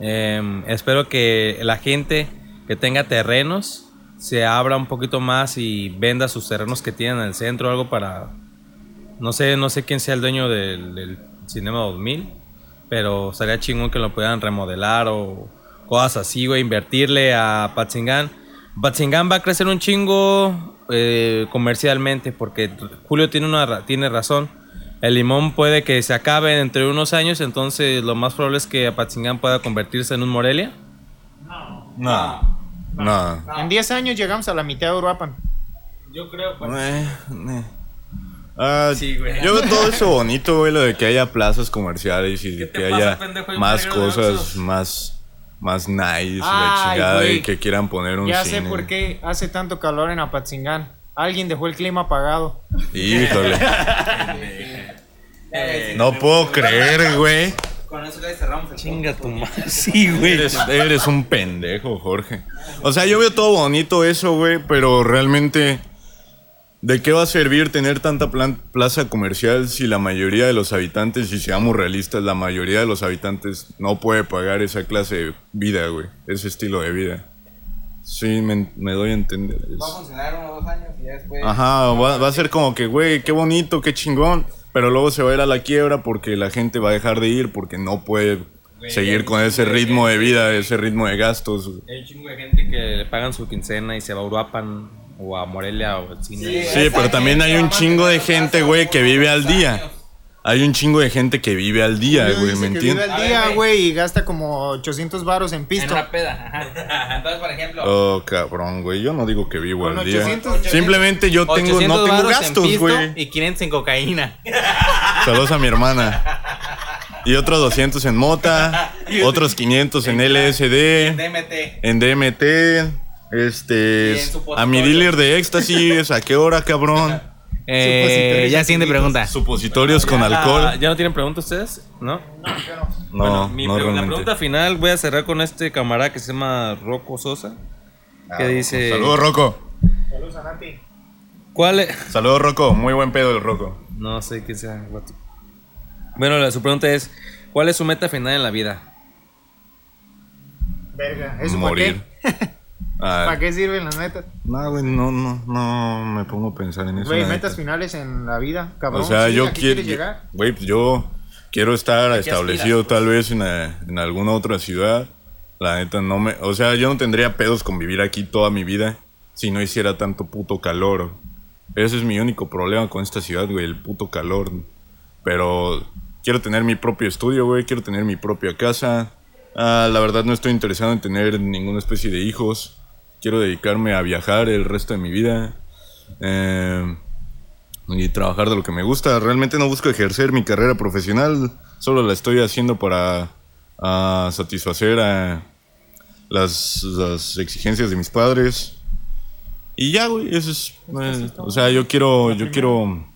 Em, espero que la gente que tenga terrenos se abra un poquito más y venda sus terrenos que tienen en el centro, algo para... No sé, no sé quién sea el dueño del, del Cinema 2000, pero estaría chingón que lo pudieran remodelar o cosas así, güey, invertirle a Patzingán. Patzingán va a crecer un chingo eh, comercialmente porque Julio tiene, una, tiene razón. El limón puede que se acabe entre unos años, entonces lo más probable es que Apatzingán pueda convertirse en un Morelia. No. No. En 10 años llegamos a la mitad de Uruapan. Yo creo, Eh, eh. Ah, Sí, güey. Yo veo todo eso bonito, güey, lo de que haya plazas comerciales y ¿Qué de que pasa, haya pendejo? Más cosas, más, más nice, y la Ay, chingada, güey. y que quieran poner un Ya cine. sé por qué hace tanto calor en Apatzingán. Alguien dejó el clima apagado. Híjole. No puedo creer, güey. Con eso ya cerramos el Chinga tu madre. Sí, güey. Eres, eres un pendejo, Jorge. O sea, yo veo todo bonito eso, güey, pero realmente, ¿de qué va a servir tener tanta plaza comercial si la mayoría de los habitantes, y seamos realistas, la mayoría de los habitantes no puede pagar esa clase de vida, güey? Ese estilo de vida. Sí, me, me doy a entender. Va a funcionar unos dos años y ya después. Ajá, va, va a ser como que, güey, qué bonito, qué chingón. Pero luego se va a ir a la quiebra porque la gente va a dejar de ir porque no puede seguir con ese ritmo de vida, ese ritmo de gastos. Hay un chingo de gente que le pagan su quincena y se va a Uruapan o a Morelia o al cine. Sí, pero también hay un chingo de gente, güey, que vive al día. Hay un chingo de gente que vive al día, güey, ¿me que vive entiendes? al día, güey. y gasta como 800 varos en En pisto. una peda. Ajá. Entonces, por ejemplo. Oh, cabrón, güey, yo no digo que vivo al día. 800, Simplemente yo tengo, 800 no tengo varos en gastos, pisto güey. Y 500 en cocaína. Saludos a mi hermana. Y otros 200 en mota, otros 500 en LSD. DMT. En DMT, este, en a mi dealer de éxtasis, ¿a qué hora, cabrón? Eh, ya siguiente pregunta. Supositorios con Ah, alcohol. ¿Ya no tienen preguntas ustedes? ¿No? No, Bueno, mi, no pre- la pregunta final voy a cerrar con este camarada que se llama Rocco Sosa. Que dice... Saludos, Rocco. Saludos a Nati. ¿Cuál es? Saludos, Rocco. Muy buen pedo el Rocco. No sé quién sea. Bueno, la, su pregunta es, ¿cuál es su meta final en la vida? Verga, ¿eso Morir. para qué? Ah, ¿Para qué sirven las metas? No, güey, no, no, no me pongo a pensar en eso. Güey, metas neta. finales en la vida, cabrón. O sea, sí, yo ¿a qué quiero. quieres llegar? Güey, pues yo quiero estar establecido aspiras, tal vez en, en alguna otra ciudad. La neta, no me. O sea, yo no tendría pedos con vivir aquí toda mi vida si no hiciera tanto puto calor. Ese es mi único problema con esta ciudad, güey, el puto calor. Pero quiero tener mi propio estudio, güey, quiero tener mi propia casa. Ah, la verdad no estoy interesado en tener ninguna especie de hijos. Quiero dedicarme a viajar el resto de mi vida. Eh, y trabajar de lo que me gusta. Realmente no busco ejercer mi carrera profesional, solo la estoy haciendo para ah, satisfacer a las, las exigencias de mis padres. Y ya, güey, eso es... eh, o sea, yo quiero, yo quiero...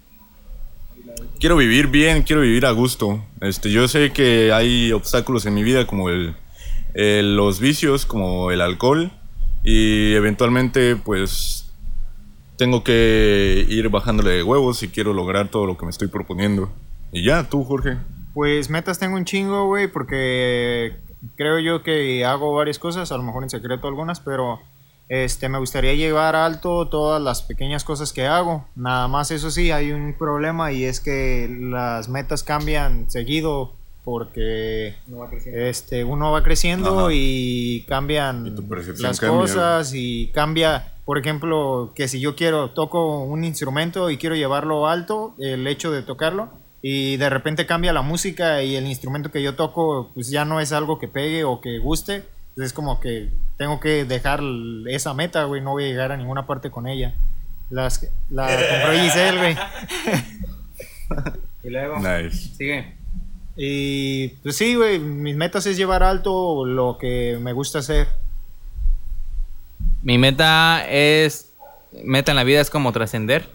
Quiero vivir bien, quiero vivir a gusto. Este, yo sé que hay obstáculos en mi vida como el, el- los vicios, como el alcohol. Y eventualmente, pues, tengo que ir bajándole de huevos si quiero lograr todo lo que me estoy proponiendo. Y ya, tú, Jorge. Pues metas tengo un chingo, güey, porque creo yo que hago varias cosas, a lo mejor en secreto algunas, pero este me gustaría llevar alto todas las pequeñas cosas que hago. Nada más eso sí, hay un problema y es que las metas cambian seguido porque este uno va creciendo Ajá. y cambian Y tu percepción las cambia, cosas y cambia, por ejemplo, que si yo quiero toco un instrumento y quiero llevarlo alto, el hecho de tocarlo y de repente cambia la música y el instrumento que yo toco pues ya no es algo que pegue o que guste, pues es como que tengo que dejar esa meta, güey, no voy a llegar a ninguna parte con ella. Las la compró Giselle, güey. Y luego. Nice. Sigue. Y pues sí, güey, mis metas es llevar alto lo que me gusta hacer. Mi meta es. Meta en la vida es como trascender.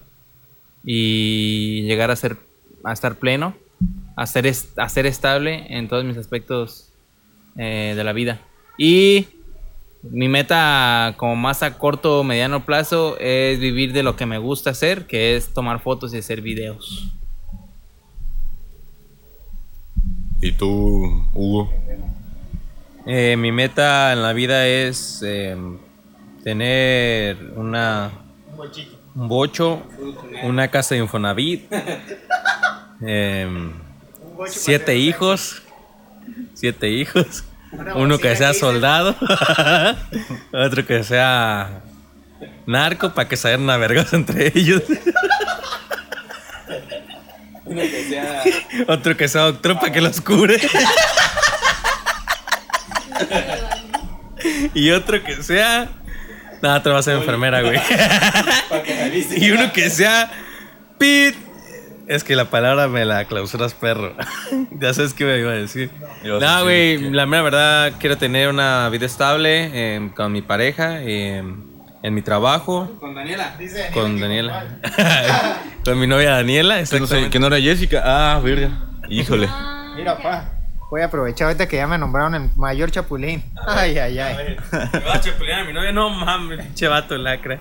Y llegar a ser. A estar pleno. A ser, estable en todos mis aspectos eh, de la vida. Y. Mi meta, como más a corto o mediano plazo, es vivir de lo que me gusta hacer, que es tomar fotos y hacer videos. ¿Y tú, Hugo? Eh, mi meta en la vida es eh, tener una un bocho, una casa de Infonavit, em, siete hijos, siete hijos, uno que sea soldado, otro que sea narco para que se hagan una vergas entre ellos. Otro que sea doctor para que los cure. y otro que sea. No, otro va a ser enfermera, güey. y uno que sea. Pit. Es que la palabra me la clausuras, perro. ya sabes qué me iba a decir. No, güey, que- la mera verdad, quiero tener una vida estable eh, con mi pareja. eh, en mi trabajo, Con Daniela. Dice con Daniela. con mi novia Daniela. Que no, sé, exactamente. que no era Jessica. Ah, verga. Híjole. Mira, pa. Voy a aprovechar ahorita que ya me nombraron el mayor chapulín. Ay, ay, ay. Me va a chapulinear a mi novia, no mames, pinche vato lacra.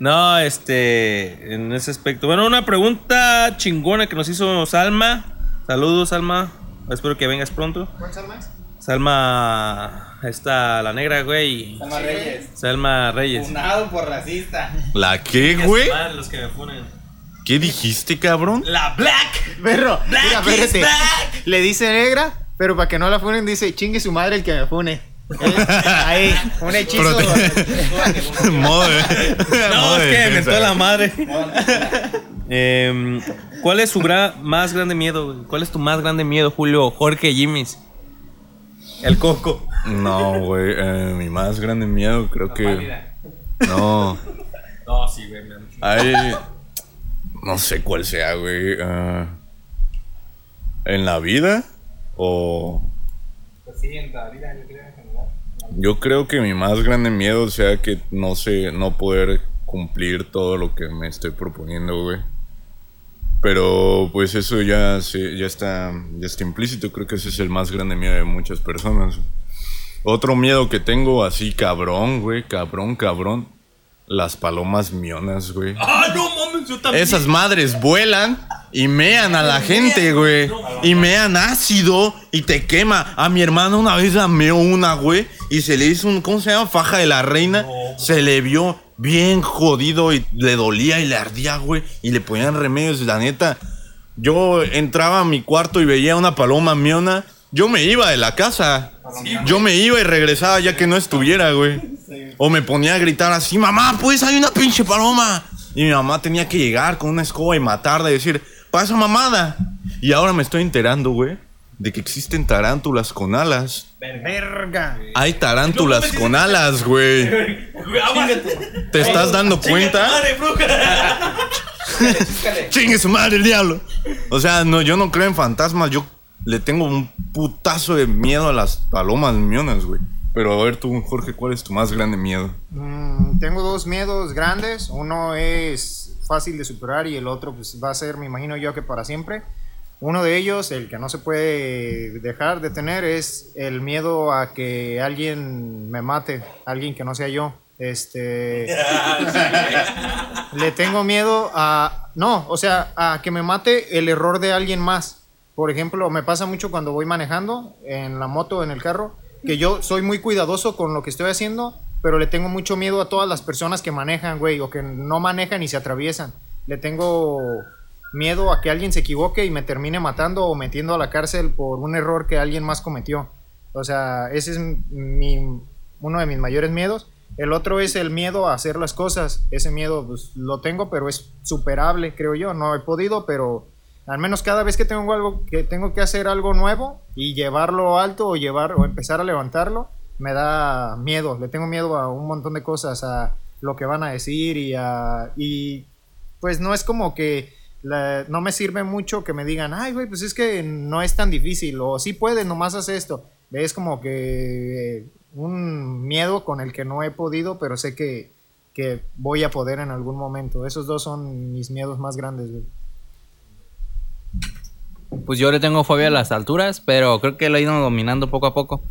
No, este, en ese aspecto. Bueno, una pregunta chingona que nos hizo Salma. Saludos, Salma. Espero que vengas pronto. ¿Cuál salma es? Salma, está la negra, güey. Salma Reyes. Salma Reyes. Funado por racista. ¿La qué, güey? madre, Los que me ponen. ¿Qué dijiste, cabrón? La Black. Perro, Black mira, is espérate. back. Le dice negra, pero para que no la funen dice, chingue su madre el que me fune. Ahí, un hechizo. Prote- Modo de- No, modo es que me mentó la madre. Em, ¿Cuál es su gra- más grande miedo? güey? ¿Cuál es tu más grande miedo, Julio? Jorge Jimis. El coco. No, güey. eh, mi más grande miedo creo que. No. No, sí, güey. Hay. No sé cuál sea, güey. ah, ¿En la vida? O. Pues sí, en la vida, yo creo en general. Yo creo que mi más grande miedo sea que no sé, no poder cumplir todo lo que me estoy proponiendo, güey. Pero pues eso ya, se- ya, está, ya está implícito, creo que ese es el más grande miedo de muchas personas. Otro miedo que tengo así cabrón, güey, cabrón, cabrón. Las palomas mionas, güey. Ah, no mames, yo también. Esas madres vuelan y mean a la gente, güey. Y mean ácido y te quema. A mi hermana una vez la meó una, güey. Y se le hizo un, ¿cómo se llama? Faja de la reina. Se le vio bien jodido y le dolía y le ardía, güey. Y le ponían remedios, la neta. Yo entraba a mi cuarto y veía una paloma miona. Yo me iba de la casa. Yo me iba y regresaba ya que no estuviera, güey. O me ponía a gritar así, mamá, pues hay una pinche paloma. Y mi mamá tenía que llegar con una escoba y matarla y decir, pasa mamada. Y ahora me estoy enterando, güey, de que existen tarántulas con alas. Verga. Hay tarántulas con alas, güey. ¿Te estás dando cuenta? Madre, bruja. Chingue su madre el diablo. O sea, no, yo no creo en fantasmas. Yo le tengo un putazo de miedo a las palomas mionas, güey. Pero a ver tú, Jorge, ¿cuál es tu más grande miedo? Mm, tengo dos miedos grandes. Uno es fácil de superar y el otro pues, va a ser, me imagino yo, que para siempre. Uno de ellos, el que no se puede dejar de tener, es el miedo a que alguien me mate, alguien que no sea yo. Este. le tengo miedo a. No, o sea, a que me mate el error de alguien más. Por ejemplo, me pasa mucho cuando voy manejando en la moto, en el carro, que yo soy muy cuidadoso con lo que estoy haciendo, pero le tengo mucho miedo a todas las personas que manejan, güey, o que no manejan y se atraviesan. Le tengo miedo a que alguien se equivoque y me termine matando o metiendo a la cárcel por un error que alguien más cometió. O sea, ese es mi, uno de mis mayores miedos. El otro es el miedo a hacer las cosas. Ese miedo pues, lo tengo, pero es superable, creo yo. No he podido, pero al menos cada vez que tengo algo que tengo que hacer algo nuevo y llevarlo alto o llevar o empezar a levantarlo, me da miedo. Le tengo miedo a un montón de cosas, a lo que van a decir y a y pues no es como que la- no me sirve mucho que me digan, ay, güey, pues es que no es tan difícil, o sí puedes, nomás haz esto. Es como que un miedo con el que no he podido, pero sé que, que voy a poder en algún momento. Esos dos son mis miedos más grandes, güey. Pues yo le tengo fobia a las alturas, pero creo que lo he ido dominando poco a poco.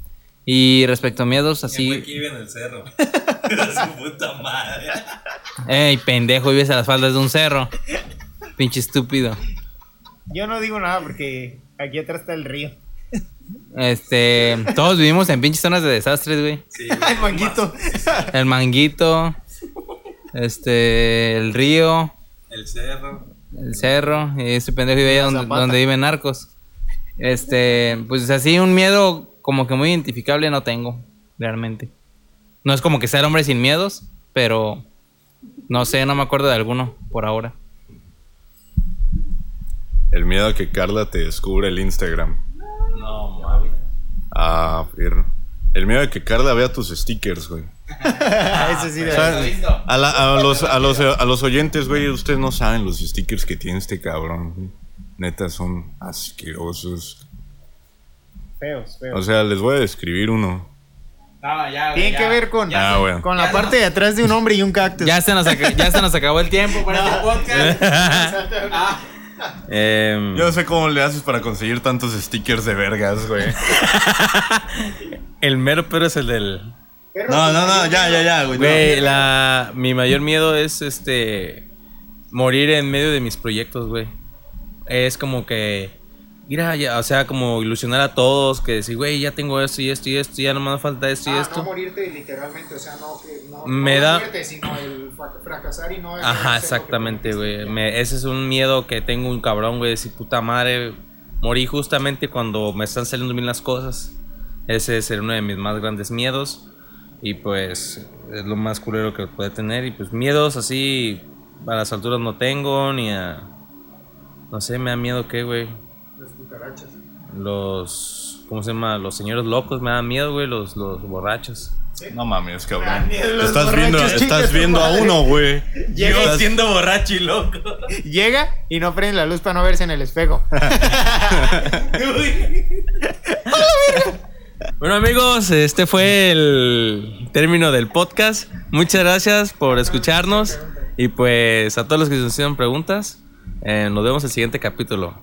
Y respecto a miedos, así. vive en el cerro. Su puta madre. Ey, pendejo, vives a las faldas de un cerro. Pinche estúpido. Yo no digo nada porque aquí atrás está el río. Este, todos vivimos en pinches zonas de desastres, güey. Ay, manguito. El manguito, este, el río, El cerro. el cerro, y ese pendejo vive allá donde, viven narcos. Este, pues así un miedo como que muy identificable no tengo, realmente. No es como que ser hombre sin miedos, pero no sé, no me acuerdo de alguno por ahora. El miedo a que Carla te descubra el Instagram. No mames. Ah, perro. El miedo a que Carla vea tus stickers, güey. Ese sí, de O sea, a, la- a los, a, los, a los oyentes, güey, ustedes no saben los stickers que tiene este cabrón. güey. Neta, son asquerosos. feos, feos. O sea, les voy a describir uno. No, ya, que ver con, Ya, Ah, bueno. con la parte de atrás de un hombre y un cactus. Ya se nos, ya se nos acabó el tiempo para este podcast. Ah, Em, Yo no sé cómo le haces para conseguir tantos stickers de vergas, güey. el mero pero es el del. No, no, no, ya, ya, ya, güey. no. La, mi mayor miedo es este. Morir en medio de mis proyectos, güey. Es como que. Mira, ya, o sea, como ilusionar a todos, que decir, güey, ya tengo esto y esto y esto, ya no me falta esto y Ah, esto. no morirte literalmente, o sea, no que no, Me no da- muerte, sino el fra- fracasar y no el Ajá, exactamente, güey. Ese es un miedo que tengo un cabrón, güey. Decir, puta madre, morí justamente cuando me están saliendo bien las cosas. Ese es uno de mis más grandes miedos. Y pues es lo más culero que puede tener. Y pues miedos así a las alturas no tengo, ni a... No sé, me da miedo que, güey. Cucarachas. Los... ¿Cómo se llama? Los señores locos me dan miedo, güey. Los, los borrachos. No mames, cabrón. Estás viendo, estás viendo a uno, güey. Llega, Estás- siendo borracho y loco. llega y no prende la luz para no verse en el espejo. Bueno amigos, este fue el término del podcast. Muchas gracias por escucharnos y pues a todos los que nos hicieron preguntas, eh, nos vemos en el siguiente capítulo.